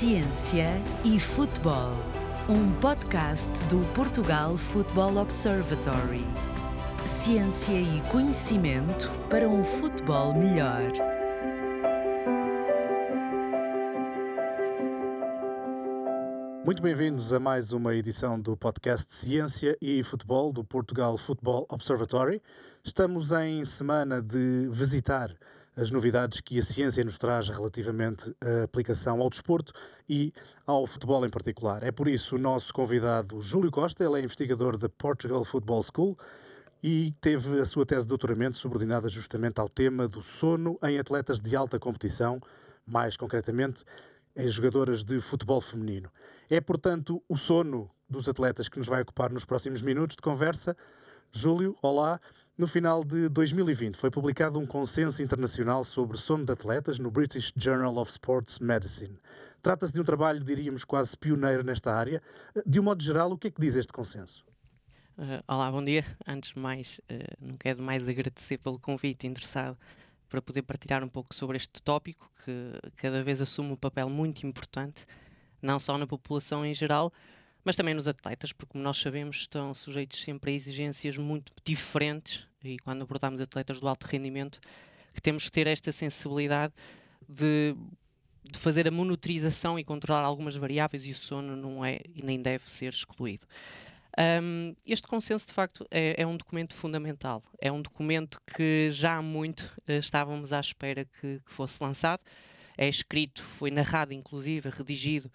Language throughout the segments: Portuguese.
Ciência e Futebol, um podcast do Portugal Football Observatory. Ciência e conhecimento para um futebol melhor. Muito bem-vindos a mais uma edição do podcast Ciência e Futebol do Portugal Football Observatory. Estamos em semana de visitar as novidades que a ciência nos traz relativamente à aplicação ao desporto e ao futebol em particular. É por isso o nosso convidado Júlio Costa, ele é investigador da Portugal Football School e teve a sua tese de doutoramento subordinada justamente ao tema do sono em atletas de alta competição, mais concretamente em jogadoras de futebol feminino. É, portanto, o sono dos atletas que nos vai ocupar nos próximos minutos de conversa. Júlio, olá. No final de 2020 foi publicado um consenso internacional sobre sono de atletas no British Journal of Sports Medicine. Trata-se de um trabalho, diríamos, quase pioneiro nesta área. De um modo geral, o que é que diz este consenso? Uh, olá, bom dia. Antes de mais, uh, não quero mais agradecer pelo convite interessado para poder partilhar um pouco sobre este tópico que cada vez assume um papel muito importante, não só na população em geral, mas também nos atletas, porque como nós sabemos estão sujeitos sempre a exigências muito diferentes e quando abordamos atletas do alto rendimento que temos que ter esta sensibilidade de, de fazer a monitorização e controlar algumas variáveis e o sono não é e nem deve ser excluído. Um, este consenso, de facto, é, é, um documento fundamental. É um documento que já há muito uh, estávamos à espera que, que, fosse lançado. É escrito, foi narrado, inclusive, redigido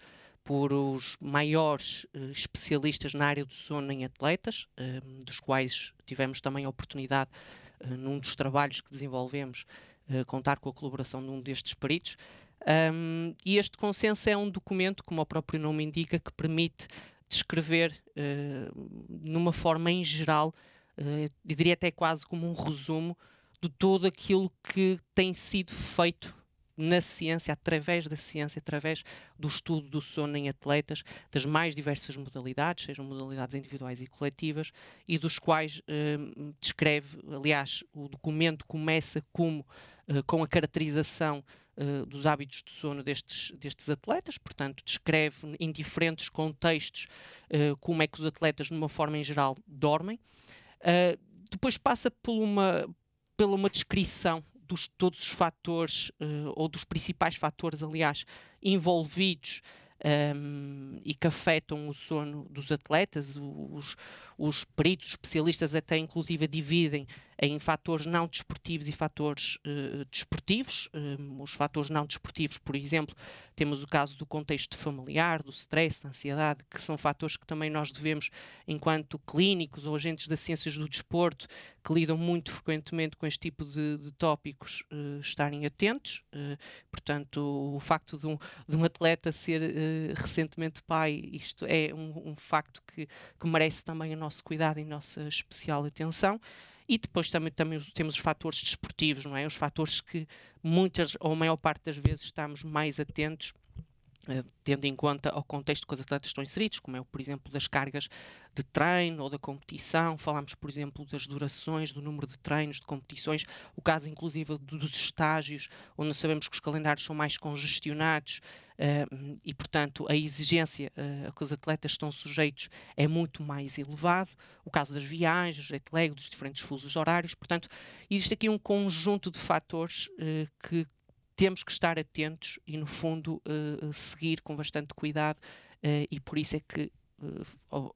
por os maiores uh, especialistas na área do sono em atletas, uh, dos quais tivemos também a oportunidade, uh, num dos trabalhos que desenvolvemos, contar com a colaboração de um destes peritos. Um, e este consenso é um documento, como o próprio nome indica, que permite descrever numa forma em geral, uh, diria até quase como um resumo de tudo aquilo que tem sido feito na ciência, através da ciência, através do estudo do sono em atletas, das mais diversas modalidades, sejam modalidades individuais e coletivas, e dos quais eh, descreve, aliás, o documento começa como eh, com a caracterização eh, dos hábitos de sono destes, destes atletas, portanto, descreve em diferentes contextos como é que os atletas, de uma forma em geral, dormem. depois passa por uma, pela uma descrição dos todos os fatores, uh, ou dos principais fatores, aliás, envolvidos um, e que afetam o sono dos atletas. Os, os peritos, os especialistas até inclusive dividem em fatores não desportivos e fatores uh, desportivos. Um, os fatores não desportivos, por exemplo, temos o caso do contexto familiar, do stress, da ansiedade, que são fatores que também nós devemos, enquanto clínicos ou agentes das ciências do desporto, que lidam muito frequentemente com este tipo de, de tópicos, uh, estarem atentos. Uh, portanto, o facto de um, de um atleta ser recentemente pai, isto é um, um facto que, que, merece também o nosso cuidado e nossa especial atenção. E depois também, também temos os fatores desportivos, não é? Os fatores que muitas ou a maior parte das vezes estamos mais atentos eh, tendo em conta o contexto que os atletas estão inseridos, como é, por exemplo, das cargas de treino ou da competição, falamos, por exemplo, das durações, do número de treinos, de competições, o caso, inclusive, dos estágios, onde sabemos que os calendários são mais congestionados uh, e, portanto, a exigência uh, a que os atletas estão sujeitos é muito mais elevado, o caso das viagens, jet lag, dos diferentes fusos horários, portanto, existe aqui um conjunto de fatores uh, que temos que estar atentos e, no fundo, uh, seguir com bastante cuidado, e por isso é que uh,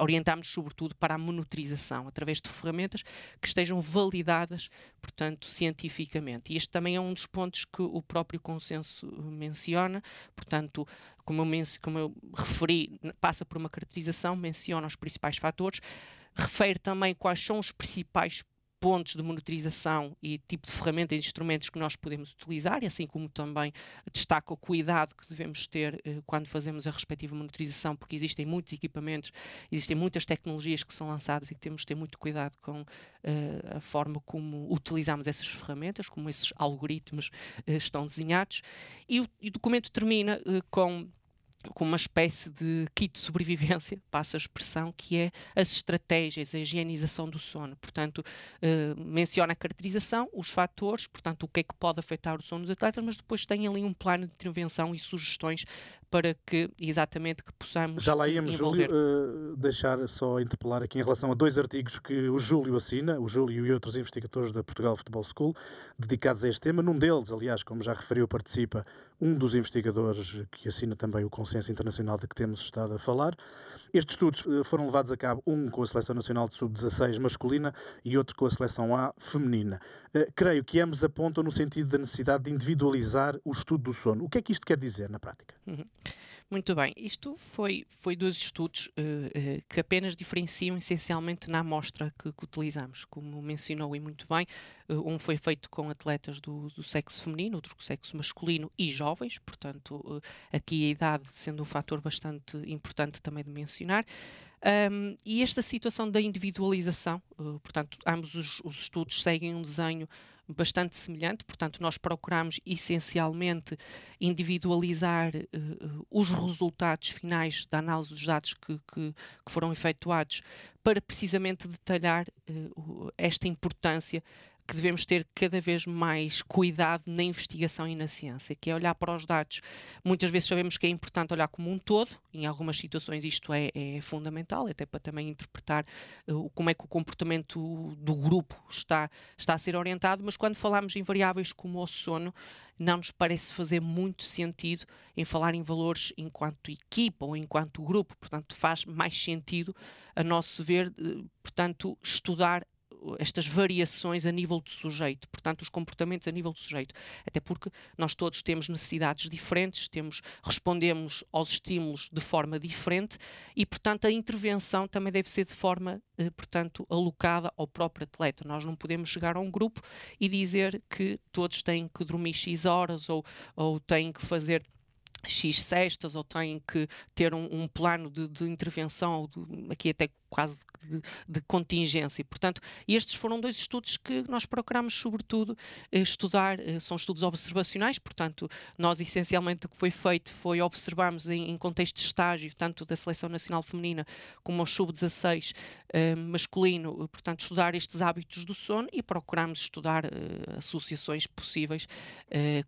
orientamos sobretudo para a monitorização através de ferramentas que estejam validadas, portanto, cientificamente. E este também é um dos pontos que o próprio consenso menciona, portanto, como eu, como eu referi, passa por uma caracterização, menciona os principais fatores, refere também quais são os principais pontos de monitorização e tipo de ferramentas e instrumentos que nós podemos utilizar, e assim como também destaca o cuidado que devemos ter eh, quando fazemos a respectiva monitorização, porque existem muitos equipamentos, existem muitas tecnologias que são lançadas e que temos de ter muito cuidado com eh, a forma como utilizamos essas ferramentas, como esses algoritmos eh, estão desenhados. E o, e o documento termina com com uma espécie de kit de sobrevivência, passa a expressão, que é as estratégias, a higienização do sono. Portanto, uh, menciona a caracterização, os fatores, portanto, o que é que pode afetar o sono dos atletas, mas depois tem ali um plano de intervenção e sugestões para que exatamente que possamos. Já lá íamos, envolver. Júlio, uh, deixar só interpelar aqui em relação a dois artigos que o Júlio assina, o Júlio e outros investigadores da Portugal Football School, dedicados a este tema. Num deles, aliás, como já referiu, participa um dos investigadores que assina também o consenso internacional de que temos estado a falar. Estes estudos uh, foram levados a cabo, um com a Seleção Nacional de Sub-16 masculina e outro com a Seleção A feminina. Uh, creio que ambos apontam no sentido da necessidade de individualizar o estudo do sono. O que é que isto quer dizer na prática? Uhum. Muito bem, isto foi, foi dois estudos uh, uh, que apenas diferenciam essencialmente na amostra que, que utilizamos. Como mencionou e muito bem, uh, um foi feito com atletas do, do, sexo feminino, outro com sexo masculino e jovens, portanto, aqui a idade sendo um fator bastante importante também de mencionar. Um, e esta situação da individualização, portanto, ambos os, os estudos seguem um desenho bastante semelhante, portanto, nós procuramos essencialmente individualizar uh, os resultados finais da análise dos dados que, que, que foram efetuados para precisamente detalhar uh, esta importância que devemos ter cada vez mais cuidado na investigação e na ciência, que é olhar para os dados. Muitas vezes sabemos que é importante olhar como um todo, em algumas situações isto é, é fundamental, até para também interpretar uh, como é que o comportamento do grupo está, está a ser orientado, mas quando falamos em variáveis como o sono, não nos parece fazer muito sentido em falar em valores enquanto equipa ou enquanto grupo, portanto faz mais sentido, a nosso ver, uh, portanto, estudar estas variações a nível do sujeito, portanto, os comportamentos a nível do sujeito. Até porque nós todos temos necessidades diferentes, temos, respondemos aos estímulos de forma diferente e, portanto, a intervenção também deve ser de forma, eh, portanto, alocada ao próprio atleta. Nós não podemos chegar a um grupo e dizer que todos têm que dormir X horas ou, ou têm que fazer X cestas ou têm que ter um, um plano de, de intervenção, de, aqui até quase de, de, contingência. Portanto, estes foram dois estudos que nós procuramos, sobretudo, eh, estudar. Eh, são estudos observacionais, portanto, nós essencialmente o que foi feito foi observarmos em, em contexto de estágio, tanto da Seleção Nacional Feminina como ao Sub-16 eh, masculino, portanto, estudar estes hábitos do sono e procuramos estudar associações possíveis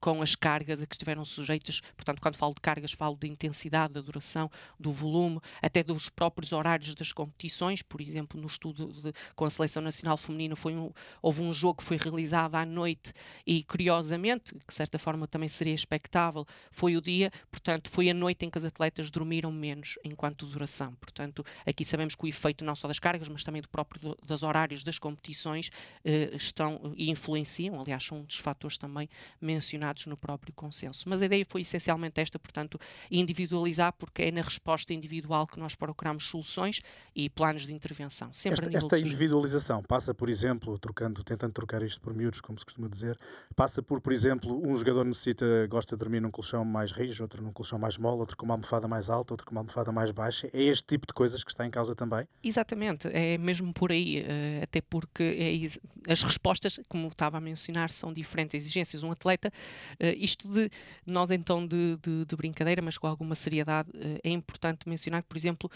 com as cargas a que estiveram sujeitas. Portanto, quando falo de cargas, falo de intensidade, da duração, do volume, até dos próprios horários das competições por exemplo, no estudo de, com a Seleção Nacional Feminina, foi um, houve um jogo que foi realizado à noite e, curiosamente, que de certa forma também seria expectável, foi o dia, portanto, foi a noite em que as atletas dormiram menos enquanto duração. Portanto, aqui sabemos que o efeito não só das cargas, mas também do próprio do, dos horários das competições eh, estão e influenciam, aliás, são um dos fatores também mencionados no próprio consenso. Mas a ideia foi essencialmente esta, portanto, individualizar, porque é na resposta individual que nós procuramos soluções e planos planos de intervenção. Sempre esta, esta individualização passa, por exemplo, trocando, tentando trocar isto por miúdos, como se costuma dizer, passa por, por exemplo, um jogador necessita, gosta de dormir num colchão mais rijo, outro num colchão mais mole, outro com uma almofada mais alta, outro com uma almofada mais baixa. É este tipo de coisas que está em causa também? Exatamente, é mesmo por aí, eh, até porque é, as respostas, como estava a mencionar, são diferentes exigências. Um atleta, eh, isto de nós então de, de, de brincadeira, mas com alguma seriedade, eh, é importante mencionar que, por exemplo,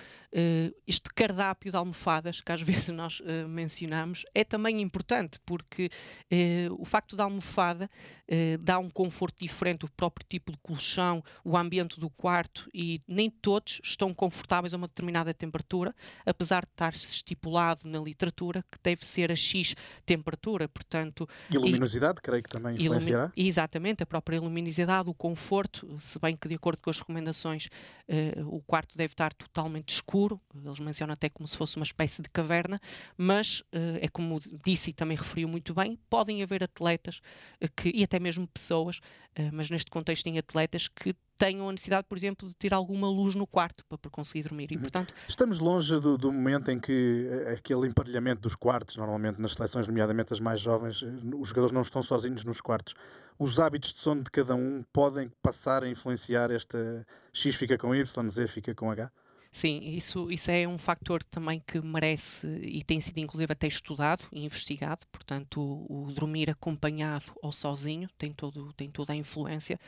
este cardápio cardápio de almofadas, que às vezes nós uh, mencionamos, é também importante, porque uh, o facto da almofada uh, dá um conforto diferente, o próprio tipo de colchão, o ambiente do quarto, e nem todos estão confortáveis a uma determinada temperatura, apesar de estar estipulado na literatura que deve ser a X temperatura, portanto... E luminosidade, e, creio que também influenciará? Exatamente, a própria luminosidade, o conforto, se bem que de acordo com as recomendações o quarto deve estar totalmente escuro, eles mencionam até como se fosse uma espécie de caverna, mas uh, é como disse e também referiu muito bem, podem haver atletas uh, que, e até mesmo pessoas, uh, mas neste contexto em atletas que tenham a necessidade, por exemplo, de ter alguma luz no quarto para, para conseguir dormir. E, uhum. portanto... Estamos longe do, do, momento em que aquele emparelhamento dos quartos, normalmente nas seleções, nomeadamente as mais jovens, os jogadores não estão sozinhos nos quartos. Os hábitos de sono de cada um podem passar a influenciar esta X fica com Y, Z fica com H? Sim, isso, isso é um factor também que merece e tem sido inclusive até estudado e investigado, portanto o, o dormir acompanhado ou sozinho tem, todo, tem toda a influência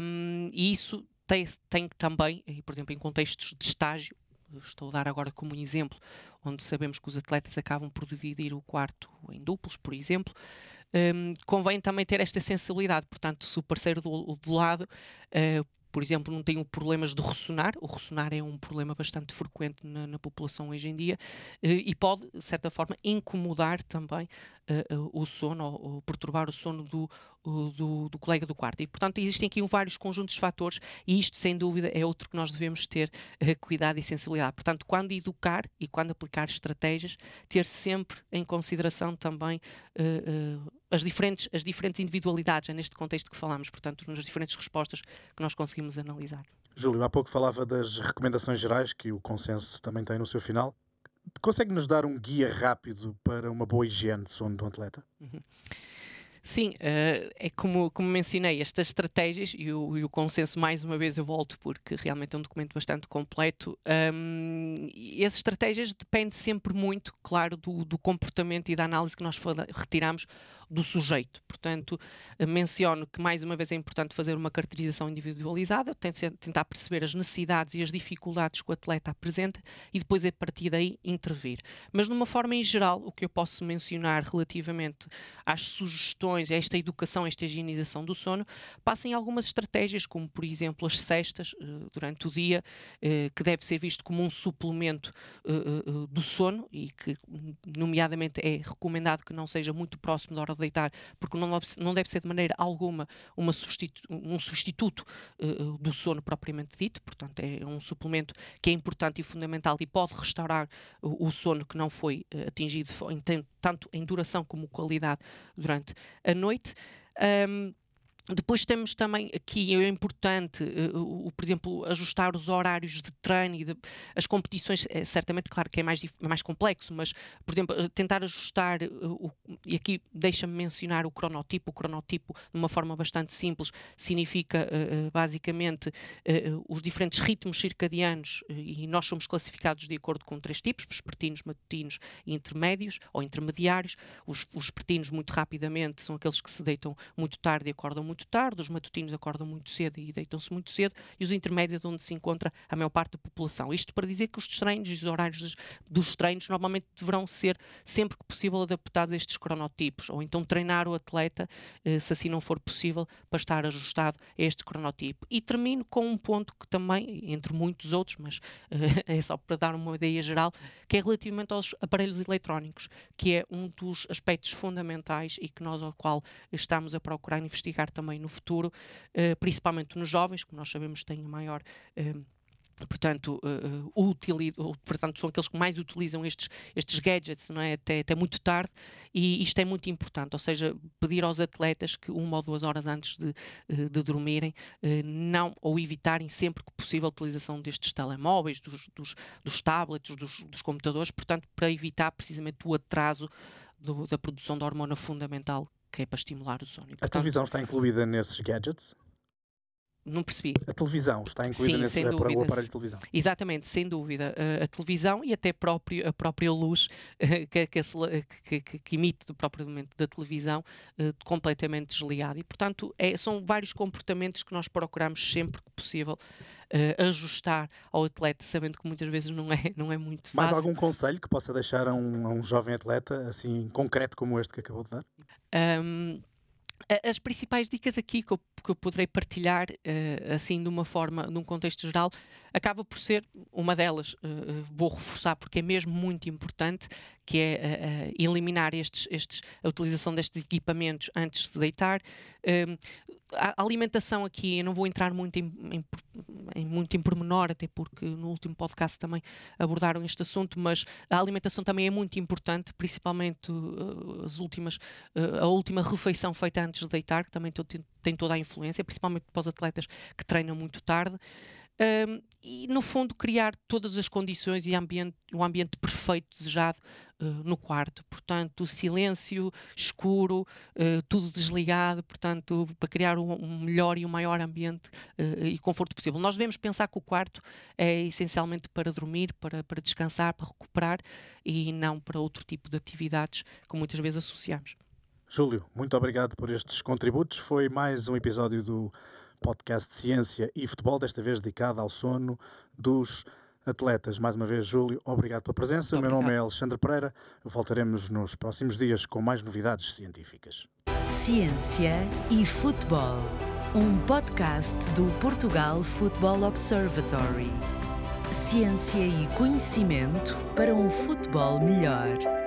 um, e isso tem, tem também, por exemplo, em contextos de estágio, estou a dar agora como um exemplo, onde sabemos que os atletas acabam por dividir o quarto em duplos, por exemplo, um, convém também ter esta sensibilidade. Portanto, se o parceiro do, do lado uh, por exemplo, não tem problemas de ressonar. O ressonar é um problema bastante frequente na, na população hoje em dia eh, e pode, de certa forma, incomodar também uh, o sono ou, ou, perturbar o sono do, do, do, colega do quarto. E, portanto, existem aqui vários conjuntos de fatores e isto, sem dúvida, é outro que nós devemos ter uh, cuidado e sensibilidade. Portanto, quando educar e quando aplicar estratégias, ter sempre em consideração também uh, as, diferentes, as diferentes individualidades, é neste contexto que falamos, portanto, nas diferentes respostas que nós conseguimos analisar. Júlio, há pouco falava das recomendações gerais que o consenso também tem no seu final. Consegue nos dar um guia rápido para uma boa higiene de sono do atleta? Uhum. Sim, uh, é como, como mencionei, estas estratégias e o, e o, consenso, mais uma vez eu volto, porque realmente é um documento bastante completo. Um, e essas estratégias dependem sempre muito, claro, do, do comportamento e da análise que nós retiramos do sujeito. Portanto, menciono que mais uma vez é importante fazer uma caracterização individualizada, tentar perceber as necessidades e as dificuldades que o atleta apresenta e depois a partir daí intervir. Mas de uma forma em geral, o que eu posso mencionar relativamente às sugestões, a esta educação, a esta higienização do sono, passem algumas estratégias, como por exemplo as cestas eh, durante o dia, eh, que deve ser visto como um suplemento eh, do sono e que, nomeadamente, é recomendado que não seja muito próximo da hora deitar, porque não deve, não deve ser de maneira alguma uma substitu um substituto uh, do sono propriamente dito, portanto é um suplemento que é importante e fundamental e pode restaurar o, o sono que não foi uh, atingido em, tanto em duração como qualidade durante a noite. Um, depois temos também aqui, é importante, uh, o, por exemplo, ajustar os horários de treino e de, as competições, é certamente, claro que é mais, mais complexo, mas, por exemplo, eh, tentar ajustar, uh, o, e aqui deixa-me mencionar o cronotipo. O cronotipo, de uma forma bastante simples, significa uh, basicamente os diferentes ritmos circadianos, e nós somos classificados de acordo com três tipos: vespertinos, matutinos e intermédios ou intermediários. Os, os vespertinos, muito rapidamente, são aqueles que se deitam muito tarde e acordam muito muito tarde, os matutinos acordam muito cedo e deitam-se muito cedo, e os intermédios é onde se encontra a maior parte da população. Isto para dizer que os treinos e os horários dos, dos treinos normalmente deverão ser, sempre que possível, adaptados a estes cronotipos, ou então treinar o atleta, eh, se assim não for possível, para estar ajustado a este cronotipo. E termino com um ponto que também, entre muitos outros, mas eh, é só para dar uma ideia geral, que é relativamente aos aparelhos eletrónicos, que é um dos aspectos fundamentais e que nós ao qual estamos a procurar investigar também também no futuro, eh, principalmente nos jovens, como nós sabemos têm a maior eh, portanto, uh, uh, portanto, são aqueles que mais utilizam estes, estes gadgets não é? até, até muito tarde, e isto é muito importante, ou seja, pedir aos atletas que uma ou duas horas antes de, de dormirem, não, ou evitarem sempre que possível a utilização destes telemóveis, dos, dos, dos tablets, dos, dos, computadores, portanto, para evitar precisamente o atraso do, da produção da hormona fundamental que é para estimular o sono. Portanto, a televisão está incluída nesses gadgets? Não percebi. A televisão está incluída Sim, nesse para o aparelho de televisão. Exatamente, sem dúvida. A televisão e até próprio, a própria luz que, que, que, que, emite propriamente da televisão uh, completamente desligada. E, portanto, é, são vários comportamentos que nós procuramos sempre que possível ajustar ao atleta, sabendo que muitas vezes não é, não é muito fácil. Mais algum conselho que possa deixar a um, a um jovem atleta, assim, concreto como este que acabou de dar? Um, as principais dicas aqui que eu, que eu poderei partilhar, uh, assim, de uma forma, num contexto geral, acaba por ser uma delas, uh, vou reforçar porque é mesmo muito importante, que é uh, eliminar estes, estes, a utilização destes equipamentos antes de deitar. Uh, a alimentação aqui, eu não vou entrar muito em, em, em, muito em pormenor, até porque no último podcast também abordaram este assunto, mas a alimentação também é muito importante, principalmente uh, as últimas, a última refeição feita antes de deitar, que também tem, tem toda a influência, principalmente para os atletas que treinam muito tarde um, e, no fundo, criar todas as condições e ambiente, o ambiente perfeito desejado uh, no quarto. Portanto, silêncio, escuro, uh, tudo desligado, portanto, para criar um, um melhor e um maior ambiente uh, e conforto possível. Nós devemos pensar que o quarto é essencialmente para dormir, para, para descansar, para recuperar e não para outro tipo de atividades que muitas vezes associamos. Júlio, muito obrigado por estes contributos. Foi mais um episódio do podcast de ciência e futebol, desta vez dedicado ao sono dos atletas. Mais uma vez, Júlio, obrigado pela presença. O meu nome é Alexandre Pereira. Voltaremos nos próximos dias com mais novidades científicas. Ciência e futebol. Um podcast do Portugal Football Observatory. Ciência e conhecimento para um futebol melhor.